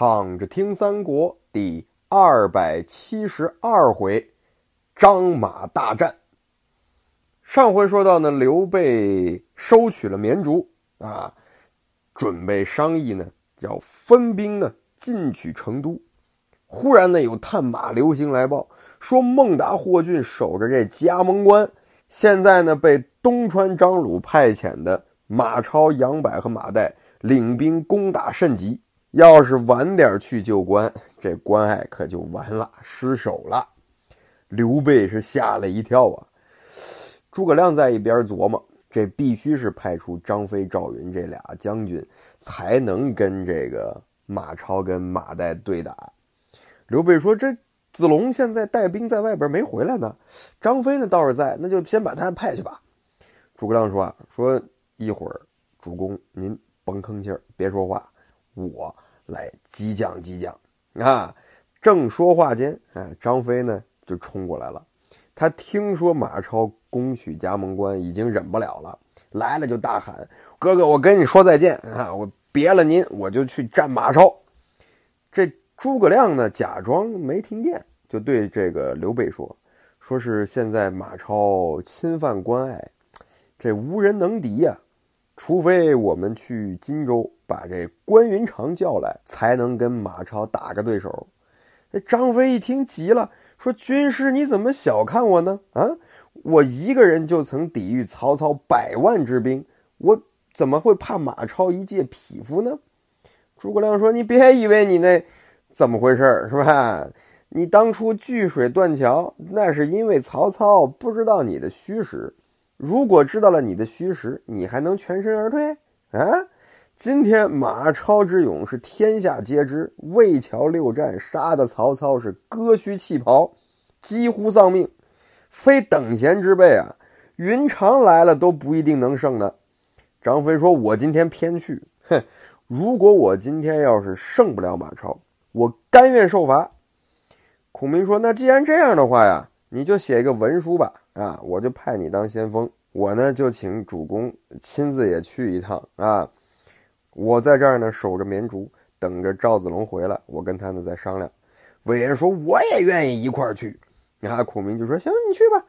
躺着听三国第二百七十二回，张马大战。上回说到呢，刘备收取了绵竹啊，准备商议呢，要分兵呢进取成都。忽然呢，有探马流星来报，说孟达、霍峻守着这加盟关，现在呢被东川张鲁派遣的马超、杨柏和马岱领兵攻打甚急。要是晚点去救关，这关隘可就完了，失守了。刘备是吓了一跳啊！诸葛亮在一边琢磨，这必须是派出张飞、赵云这俩将军，才能跟这个马超跟马岱对打。刘备说：“这子龙现在带兵在外边没回来呢，张飞呢倒是在，那就先把他派去吧。”诸葛亮说：“啊，说一会儿，主公您甭吭气儿，别说话。”我来激将激将啊！正说话间，啊，张飞呢就冲过来了。他听说马超攻取加盟关，已经忍不了了，来了就大喊：“哥哥，我跟你说再见啊！我别了您，我就去战马超。”这诸葛亮呢，假装没听见，就对这个刘备说：“说是现在马超侵犯关隘，这无人能敌呀。”除非我们去荆州把这关云长叫来，才能跟马超打个对手。这张飞一听急了，说：“军师你怎么小看我呢？啊，我一个人就曾抵御曹操百万之兵，我怎么会怕马超一介匹夫呢？”诸葛亮说：“你别以为你那怎么回事是吧？你当初拒水断桥，那是因为曹操不知道你的虚实。”如果知道了你的虚实，你还能全身而退啊？今天马超之勇是天下皆知，魏桥六战杀的曹操是割须弃袍，几乎丧命，非等闲之辈啊！云长来了都不一定能胜呢。张飞说：“我今天偏去，哼！如果我今天要是胜不了马超，我甘愿受罚。”孔明说：“那既然这样的话呀，你就写一个文书吧。”啊，我就派你当先锋，我呢就请主公亲自也去一趟啊。我在这儿呢守着绵竹，等着赵子龙回来，我跟他呢再商量。魏延说我也愿意一块儿去。啊，孔明就说行，你去吧，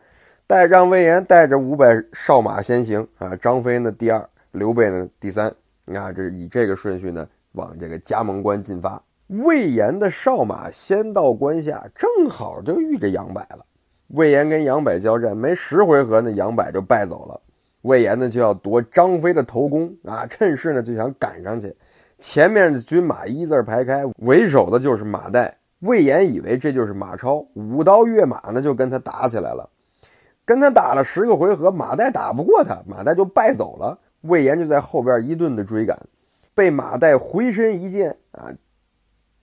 带让魏延带着五百哨马先行啊。张飞呢第二，刘备呢第三。啊，这以这个顺序呢往这个加盟关进发。魏延的哨马先到关下，正好就遇着杨柏了。魏延跟杨柏交战，没十回合呢，杨柏就败走了。魏延呢就要夺张飞的头功啊，趁势呢就想赶上去。前面的军马一字排开，为首的就是马岱。魏延以为这就是马超，舞刀跃马呢就跟他打起来了。跟他打了十个回合，马岱打不过他，马岱就败走了。魏延就在后边一顿的追赶，被马岱回身一箭啊，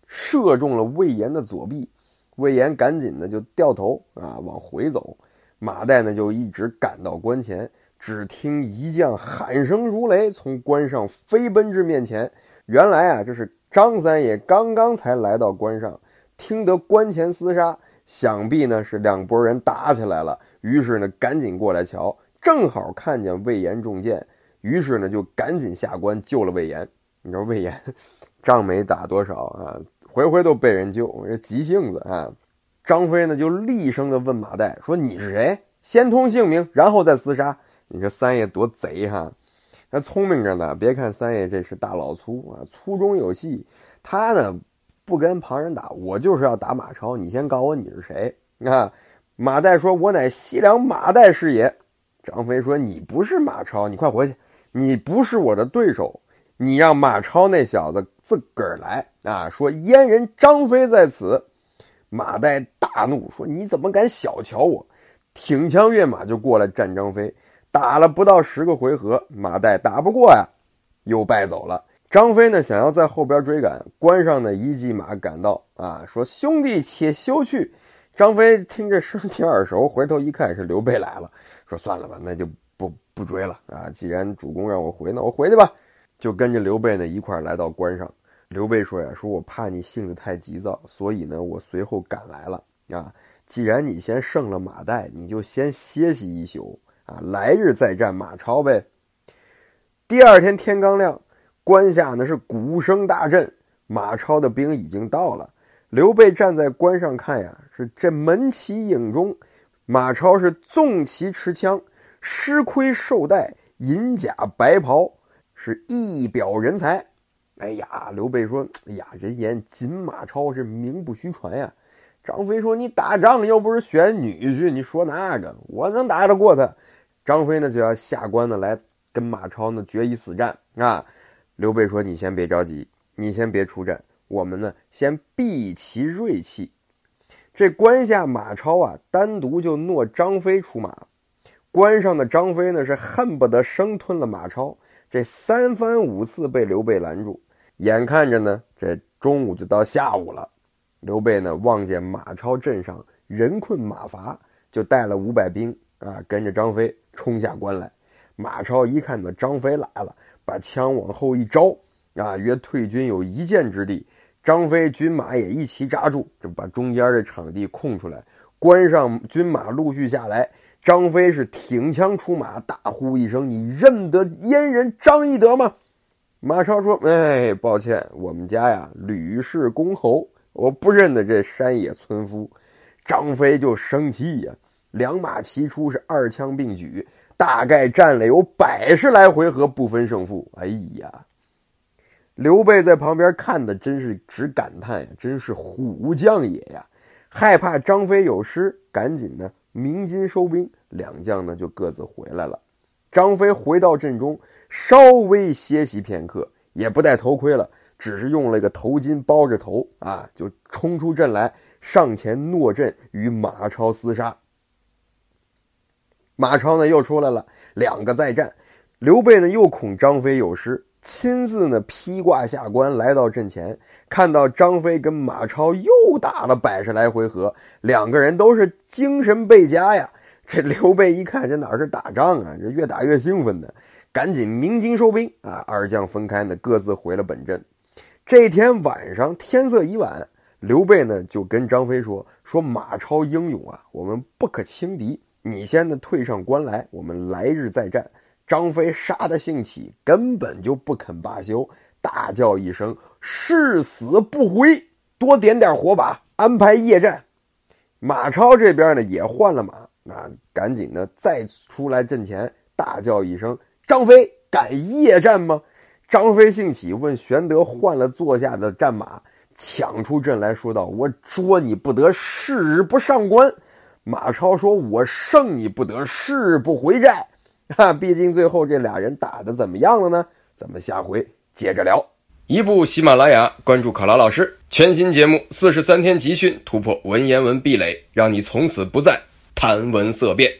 射中了魏延的左臂。魏延赶紧的就掉头啊往回走，马岱呢就一直赶到关前，只听一将喊声如雷，从关上飞奔至面前。原来啊，这是张三爷刚刚才来到关上，听得关前厮杀，想必呢是两拨人打起来了，于是呢赶紧过来瞧，正好看见魏延中箭，于是呢就赶紧下关救了魏延。你知道魏延仗没打多少啊？回回都被人救，这急性子啊！张飞呢就厉声的问马岱说：“你是谁？先通姓名，然后再厮杀。”你说三爷多贼哈！他聪明着呢。别看三爷这是大老粗啊，粗中有细。他呢不跟旁人打，我就是要打马超。你先告我你是谁啊？马岱说：“我乃西凉马岱是也。”张飞说：“你不是马超，你快回去，你不是我的对手。”你让马超那小子自个儿来啊！说燕人张飞在此，马岱大怒说：“你怎么敢小瞧我？”挺枪跃马就过来战张飞，打了不到十个回合，马岱打不过呀，又败走了。张飞呢想要在后边追赶，关上的一骑马赶到啊，说：“兄弟且休去。”张飞听这声挺耳熟，回头一看是刘备来了，说：“算了吧，那就不 不追了啊！既然主公让我回，那我回去吧。”就跟着刘备呢一块来到关上。刘备说呀：“说我怕你性子太急躁，所以呢我随后赶来了啊。既然你先胜了马岱，你就先歇息一宿啊，来日再战马超呗。”第二天天刚亮，关下呢是鼓声大震，马超的兵已经到了。刘备站在关上看呀，是这门旗影中，马超是纵旗持枪，狮盔绶带，银甲白袍，是一表人才。哎呀，刘备说：“哎呀，人言锦马超是名不虚传呀。”张飞说：“你打仗又不是选女婿，你说那个，我能打得过他？”张飞呢就要下关呢来跟马超呢决一死战啊。刘备说：“你先别着急，你先别出战。”我们呢，先避其锐气。这关下马超啊，单独就诺张飞出马。关上的张飞呢，是恨不得生吞了马超。这三番五次被刘备拦住。眼看着呢，这中午就到下午了。刘备呢，望见马超阵上人困马乏，就带了五百兵啊，跟着张飞冲下关来。马超一看到张飞来了，把枪往后一招啊，约退军有一箭之地。张飞军马也一齐扎住，就把中间的场地空出来。关上军马陆续下来，张飞是挺枪出马，大呼一声：“你认得阉人张翼德吗？”马超说：“哎，抱歉，我们家呀吕氏公侯，我不认得这山野村夫。”张飞就生气呀，两马齐出，是二枪并举，大概战了有百十来回合，不分胜负。哎呀！刘备在旁边看的真是直感叹呀，真是虎将也呀！害怕张飞有失，赶紧呢鸣金收兵，两将呢就各自回来了。张飞回到阵中，稍微歇息片刻，也不戴头盔了，只是用了一个头巾包着头啊，就冲出阵来，上前诺阵与马超厮杀。马超呢又出来了，两个再战，刘备呢又恐张飞有失。亲自呢披挂下关，来到阵前，看到张飞跟马超又打了百十来回合，两个人都是精神倍加呀。这刘备一看，这哪是打仗啊？这越打越兴奋呢，赶紧鸣金收兵啊！二将分开呢，各自回了本阵。这天晚上天色已晚，刘备呢就跟张飞说：“说马超英勇啊，我们不可轻敌，你先呢退上关来，我们来日再战。”张飞杀得兴起，根本就不肯罢休，大叫一声：“誓死不回！”多点点火把，安排夜战。马超这边呢也换了马，那赶紧呢再出来阵前，大叫一声：“张飞敢夜战吗？”张飞兴起，问玄德换了座下的战马，抢出阵来说道：“我捉你不得，誓不上关。”马超说：“我胜你不得，誓不回寨。”哈，毕竟最后这俩人打的怎么样了呢？咱们下回接着聊。一部喜马拉雅，关注考拉老师，全新节目四十三天集训，突破文言文壁垒，让你从此不再谈文色变。